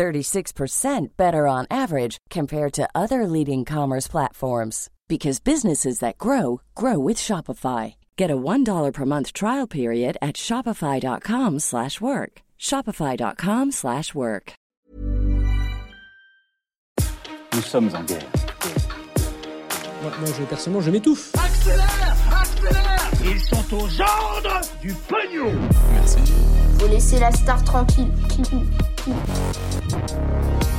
36% better on average compared to other leading commerce platforms because businesses that grow grow with Shopify. Get a $1 per month trial period at shopify.com/work. shopify.com/work. Nous sommes en guerre. Moi, moi, je, personnellement, je m'étouffe. Accélère Accélère Ils sont aux ordres du pognon Faut laisser la star tranquille. うん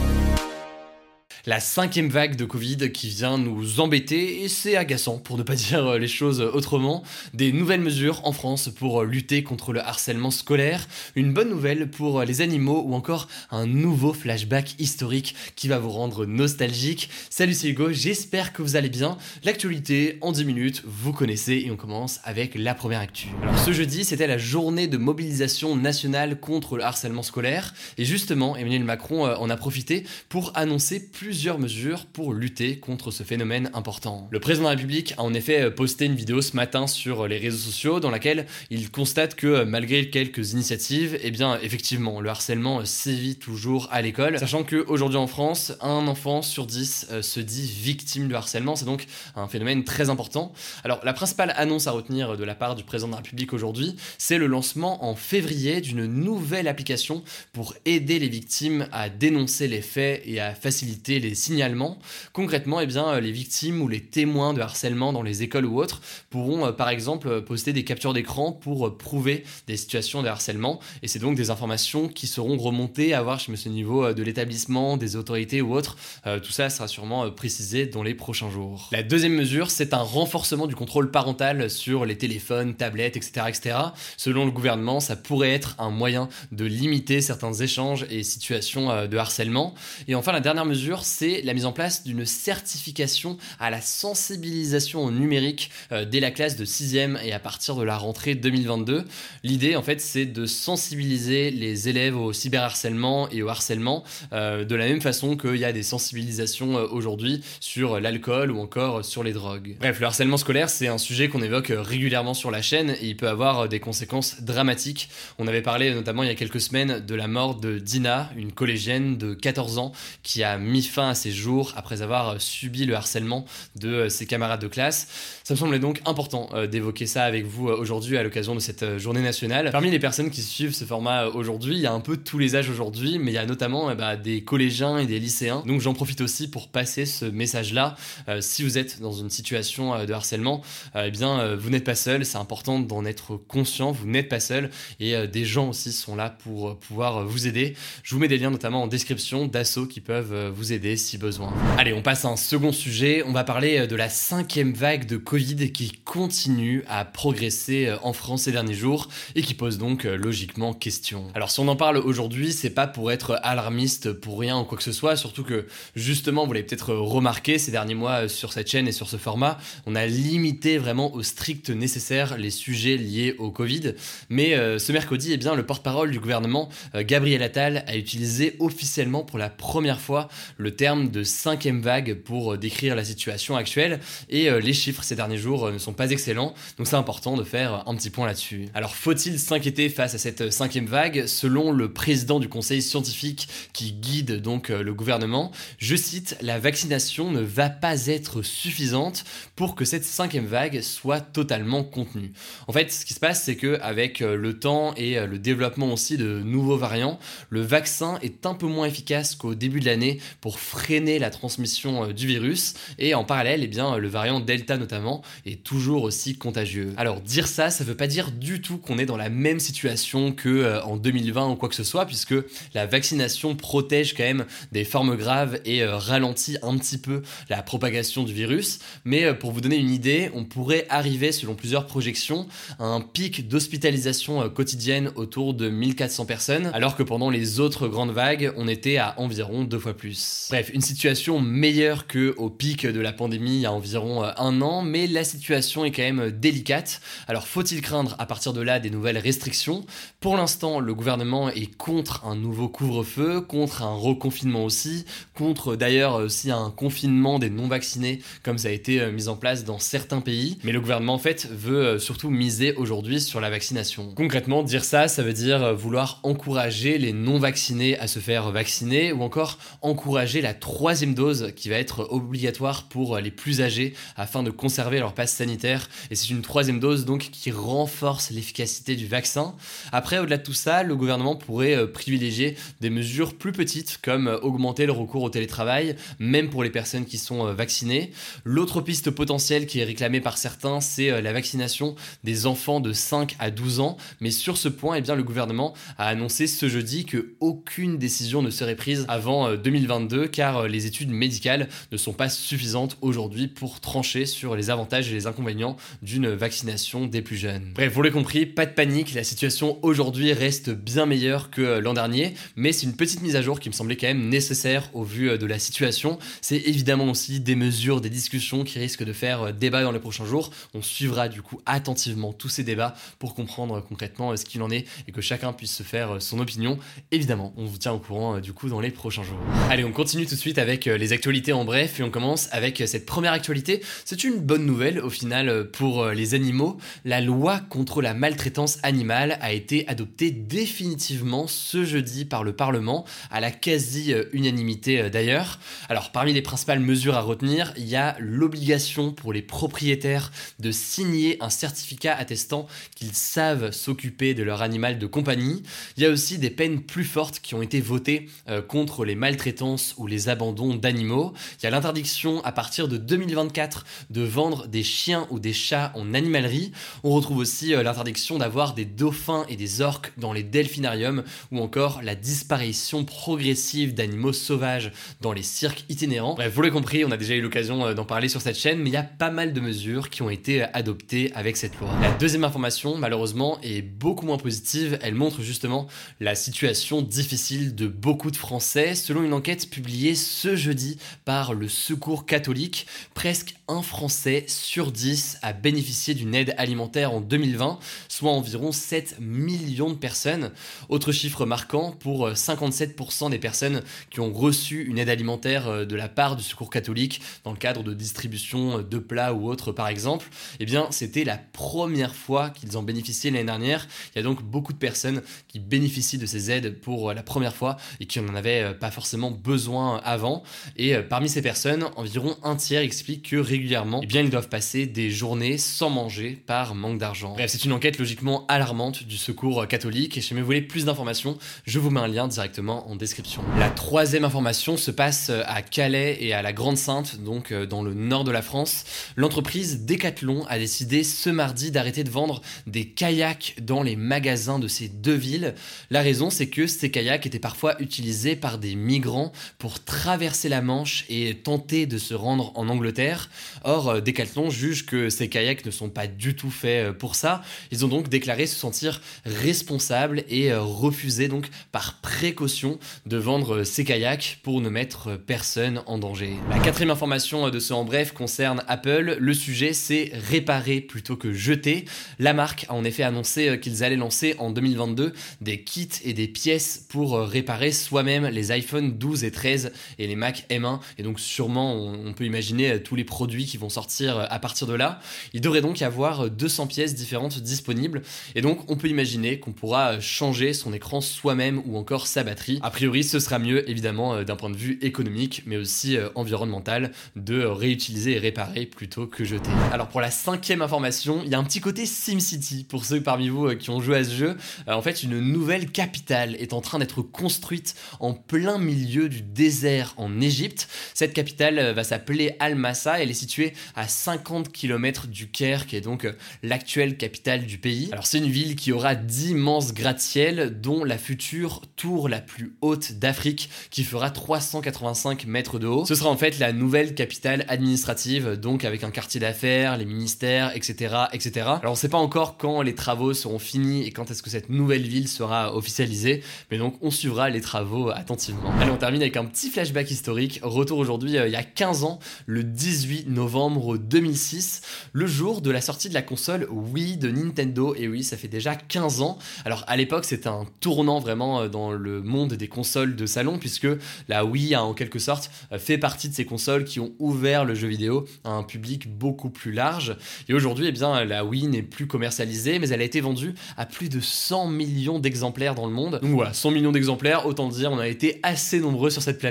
la cinquième vague de Covid qui vient nous embêter et c'est agaçant pour ne pas dire les choses autrement. Des nouvelles mesures en France pour lutter contre le harcèlement scolaire, une bonne nouvelle pour les animaux ou encore un nouveau flashback historique qui va vous rendre nostalgique. Salut c'est Hugo, j'espère que vous allez bien. L'actualité en 10 minutes, vous connaissez et on commence avec la première actu. Alors ce jeudi c'était la journée de mobilisation nationale contre le harcèlement scolaire et justement Emmanuel Macron euh, en a profité pour annoncer plus plusieurs mesures pour lutter contre ce phénomène important. Le président de la République a en effet euh, posté une vidéo ce matin sur les réseaux sociaux dans laquelle il constate que euh, malgré quelques initiatives, eh bien effectivement le harcèlement euh, sévit toujours à l'école, sachant qu'aujourd'hui en France, un enfant sur dix se dit victime de harcèlement, c'est donc un phénomène très important. Alors la principale annonce à retenir de la part du président de la République aujourd'hui, c'est le lancement en février d'une nouvelle application pour aider les victimes à dénoncer les faits et à faciliter les signalements. Concrètement, eh bien, euh, les victimes ou les témoins de harcèlement dans les écoles ou autres pourront euh, par exemple euh, poster des captures d'écran pour prouver des situations de harcèlement. Et c'est donc des informations qui seront remontées à voir chez ce niveau de l'établissement, des autorités ou autres. tout ça sera sûrement précisé dans les prochains jours. La deuxième mesure, c'est un renforcement du contrôle parental sur les téléphones, tablettes, etc., etc. Selon le gouvernement, ça pourrait être un moyen de limiter certains échanges et situations de harcèlement. Et enfin, la dernière mesure, c'est la mise en place d'une certification à la sensibilisation au numérique euh, dès la classe de 6e et à partir de la rentrée 2022. L'idée, en fait, c'est de sensibiliser les élèves au cyberharcèlement et au harcèlement euh, de la même façon qu'il y a des sensibilisations euh, aujourd'hui sur l'alcool ou encore sur les drogues. Bref, le harcèlement scolaire, c'est un sujet qu'on évoque régulièrement sur la chaîne et il peut avoir des conséquences dramatiques. On avait parlé notamment il y a quelques semaines de la mort de Dina, une collégienne de 14 ans qui a mis fin à ses jours après avoir euh, subi le harcèlement de euh, ses camarades de classe. Ça me semblait donc important euh, d'évoquer ça avec vous aujourd'hui à l'occasion de cette journée nationale. Parmi les personnes qui suivent ce format aujourd'hui, il y a un peu tous les âges aujourd'hui, mais il y a notamment bah, des collégiens et des lycéens. Donc j'en profite aussi pour passer ce message-là. si vous êtes dans une situation de harcèlement, eh bien vous n'êtes pas seul. C'est important d'en être conscient. Vous n'êtes pas seul et des gens aussi sont là pour pouvoir vous aider. Je vous mets des liens notamment en description d'assauts qui peuvent vous aider si besoin. Allez, on passe à un second sujet. On va parler euh, de la cinquième vague de Covid qui continue à progresser euh, en France ces derniers jours et qui pose donc euh, logiquement question. Alors, si on en parle aujourd'hui, c'est pas pour être alarmiste pour rien ou quoi que ce soit, surtout que justement, vous l'avez peut-être remarqué ces derniers mois sur cette chaîne et sur ce format, on a limité vraiment au strict nécessaire les sujets liés au Covid. Mais ce mercredi, eh bien, le porte-parole du gouvernement, Gabriel Attal, a utilisé officiellement pour la première fois le terme de cinquième vague pour euh, décrire la situation actuelle et euh, les chiffres ces derniers jours euh, ne sont pas excellents, donc c'est important de faire un petit point là-dessus. Alors faut-il s'inquiéter face à cette cinquième vague? Selon le président du conseil scientifique qui guide donc le gouvernement, je cite, la vaccination ne va pas être suffisante pour que cette cinquième vague soit totalement contenue. En fait, ce qui se passe, c'est que avec le temps et le développement aussi de nouveaux variants, le vaccin est un peu moins efficace qu'au début de l'année pour freiner la transmission euh, du virus et en parallèle, eh bien, le variant Delta notamment est toujours aussi contagieux. Alors dire ça, ça veut pas dire du tout qu'on est dans la même situation que euh, en 2020 ou quoi que ce soit, puisque la vaccination protège quand même des formes graves et euh, ralentit un petit peu la propagation du virus. Mais pour vous donner une idée, on pourrait arriver, selon plusieurs projections, à un pic d'hospitalisation quotidienne autour de 1400 personnes, alors que pendant les autres grandes vagues, on était à environ deux fois plus. Bref, une situation meilleure que au pic de la pandémie il y a environ euh, un an, mais la situation est quand même délicate. Alors faut-il craindre à partir de là des nouvelles restrictions? Pour l'instant, le gouvernement est contre un nouveau couvre-feu, contre un reconfinement aussi, contre d'ailleurs aussi un confinement des non-vaccinés comme ça a été euh, mis en place dans certains pays. Mais le gouvernement en fait veut euh, surtout miser aujourd'hui sur la vaccination. Concrètement, dire ça, ça veut dire euh, vouloir encourager les non-vaccinés à se faire vacciner ou encore encourager la troisième dose qui va être obligatoire pour les plus âgés afin de conserver leur passe sanitaire. Et c'est une troisième dose donc qui renforce l'efficacité du vaccin. Après, au-delà de tout ça, le gouvernement pourrait privilégier des mesures plus petites comme augmenter le recours au télétravail, même pour les personnes qui sont vaccinées. L'autre piste potentielle qui est réclamée par certains, c'est la vaccination des enfants de 5 à 12 ans. Mais sur ce point, eh bien, le gouvernement a annoncé ce jeudi que aucune décision ne serait prise avant 2022 car les études médicales ne sont pas suffisantes aujourd'hui pour trancher sur les avantages et les inconvénients d'une vaccination des plus jeunes. Bref, vous l'avez compris, pas de panique, la situation aujourd'hui reste bien meilleure que l'an dernier, mais c'est une petite mise à jour qui me semblait quand même nécessaire au vu de la situation. C'est évidemment aussi des mesures, des discussions qui risquent de faire débat dans les prochains jours. On suivra du coup attentivement tous ces débats pour comprendre concrètement ce qu'il en est et que chacun puisse se faire son opinion. Évidemment, on vous tient au courant du coup dans les prochains jours. Allez, on continue tout de suite avec les actualités en bref et on commence avec cette première actualité. C'est une bonne nouvelle au final pour les animaux. La loi contre la maltraitance animale a été adoptée définitivement ce jeudi par le Parlement, à la quasi-unanimité d'ailleurs. Alors parmi les principales mesures à retenir, il y a l'obligation pour les propriétaires de signer un certificat attestant qu'ils savent s'occuper de leur animal de compagnie. Il y a aussi des peines plus fortes qui ont été votées euh, contre les maltraitances ou les abandons d'animaux. Il y a l'interdiction à partir de 2024 de vendre des chiens ou des chats en animalerie. On retrouve aussi euh, l'interdiction d'avoir des dauphins et des orques dans les delphinariums ou encore la disparition progressive d'animaux sauvages dans les cirques itinérants. Bref, vous l'avez compris, on a déjà eu l'occasion euh, d'en parler sur cette chaîne, mais il y a pas mal de mesures qui ont été adoptées avec cette loi. La deuxième information, malheureusement, est beaucoup moins positive. Elle montre justement la situation difficile de beaucoup de Français. Selon une enquête publiée ce jeudi par le Secours catholique, presque un Français sur 10 a bénéficié d'une aide alimentaire en 2020, soit environ 7 millions de personnes. Autre chiffre marquant, pour 57% des personnes qui ont reçu une aide alimentaire euh, de la part du Secours catholique dans le cadre de distribution de plats ou autres par exemple, eh bien c'était la première fois qu'ils en bénéficiaient l'année dernière. Il y a donc beaucoup de personnes qui bénéficient de ces aides pour la première fois et qui n'en avaient euh, pas forcément besoin avant. Et euh, parmi ces personnes, environ un tiers explique que régulièrement, eh bien ils doivent passer des journées sans manger par manque d'argent. Bref, c'est une enquête logiquement alarmante du Secours catholique et si vous voulez plus d'informations, je vous mets un lien directement en description. La troisième information se passe à Calais et à la Grande Sainte, donc euh, dans le nord de la France. L'entreprise Decathlon a décidé ce mardi d'arrêter de vendre des kayaks dans les magasins de ces deux villes. La raison, c'est que ces kayaks étaient parfois utilisés par des migrants pour traverser la Manche et tenter de se rendre en Angleterre. Or, euh, Decathlon juge que ces kayaks ne sont pas du tout faits euh, pour ça. Ils ont donc déclaré se sentir responsables et refusé donc par précaution de vendre ces kayaks pour ne mettre personne en danger. La quatrième information de ce en bref concerne Apple. Le sujet c'est réparer plutôt que jeter. La marque a en effet annoncé qu'ils allaient lancer en 2022 des kits et des pièces pour réparer soi-même les iPhone 12 et 13 et les Mac M1. Et donc sûrement on peut imaginer tous les produits qui vont sortir à partir de là. Il devrait donc y avoir 200 pièces différentes disponibles. Et donc on peut imaginer qu'on pourra changer son écran soi-même ou encore sa batterie. A priori ce sera mieux évidemment d'un point de vue économique mais aussi euh, environnemental de réutiliser et réparer plutôt que jeter. Alors pour la cinquième information, il y a un petit côté SimCity pour ceux parmi vous euh, qui ont joué à ce jeu. Euh, en fait, une nouvelle capitale est en train d'être construite en plein milieu du désert en Égypte. Cette capitale va s'appeler Al-Massa. Elle est située à 50 km du Caire, qui est donc l'actuelle capitale du pays. Alors c'est une ville qui aura d'immenses gratte-ciel, dont la future tour la plus haute d'Afrique, qui fera 385 mètres de haut. Ce sera en fait la nouvelle capitale administrative, donc avec un quartier d'affaires, les ministères, etc., etc. Alors on sait pas encore quand les travaux seront finis et quand est-ce que cette nouvelle ville sera officialisée, mais donc on suivra les travaux attentivement. Allez, on termine avec un petit petit flashback historique. Retour aujourd'hui euh, il y a 15 ans, le 18 novembre 2006, le jour de la sortie de la console Wii de Nintendo. Et oui, ça fait déjà 15 ans. Alors à l'époque, c'était un tournant vraiment euh, dans le monde des consoles de salon, puisque la Wii a en quelque sorte euh, fait partie de ces consoles qui ont ouvert le jeu vidéo à un public beaucoup plus large. Et aujourd'hui, eh bien, la Wii n'est plus commercialisée, mais elle a été vendue à plus de 100 millions d'exemplaires dans le monde. Donc voilà, 100 millions d'exemplaires, autant dire, on a été assez nombreux sur cette planète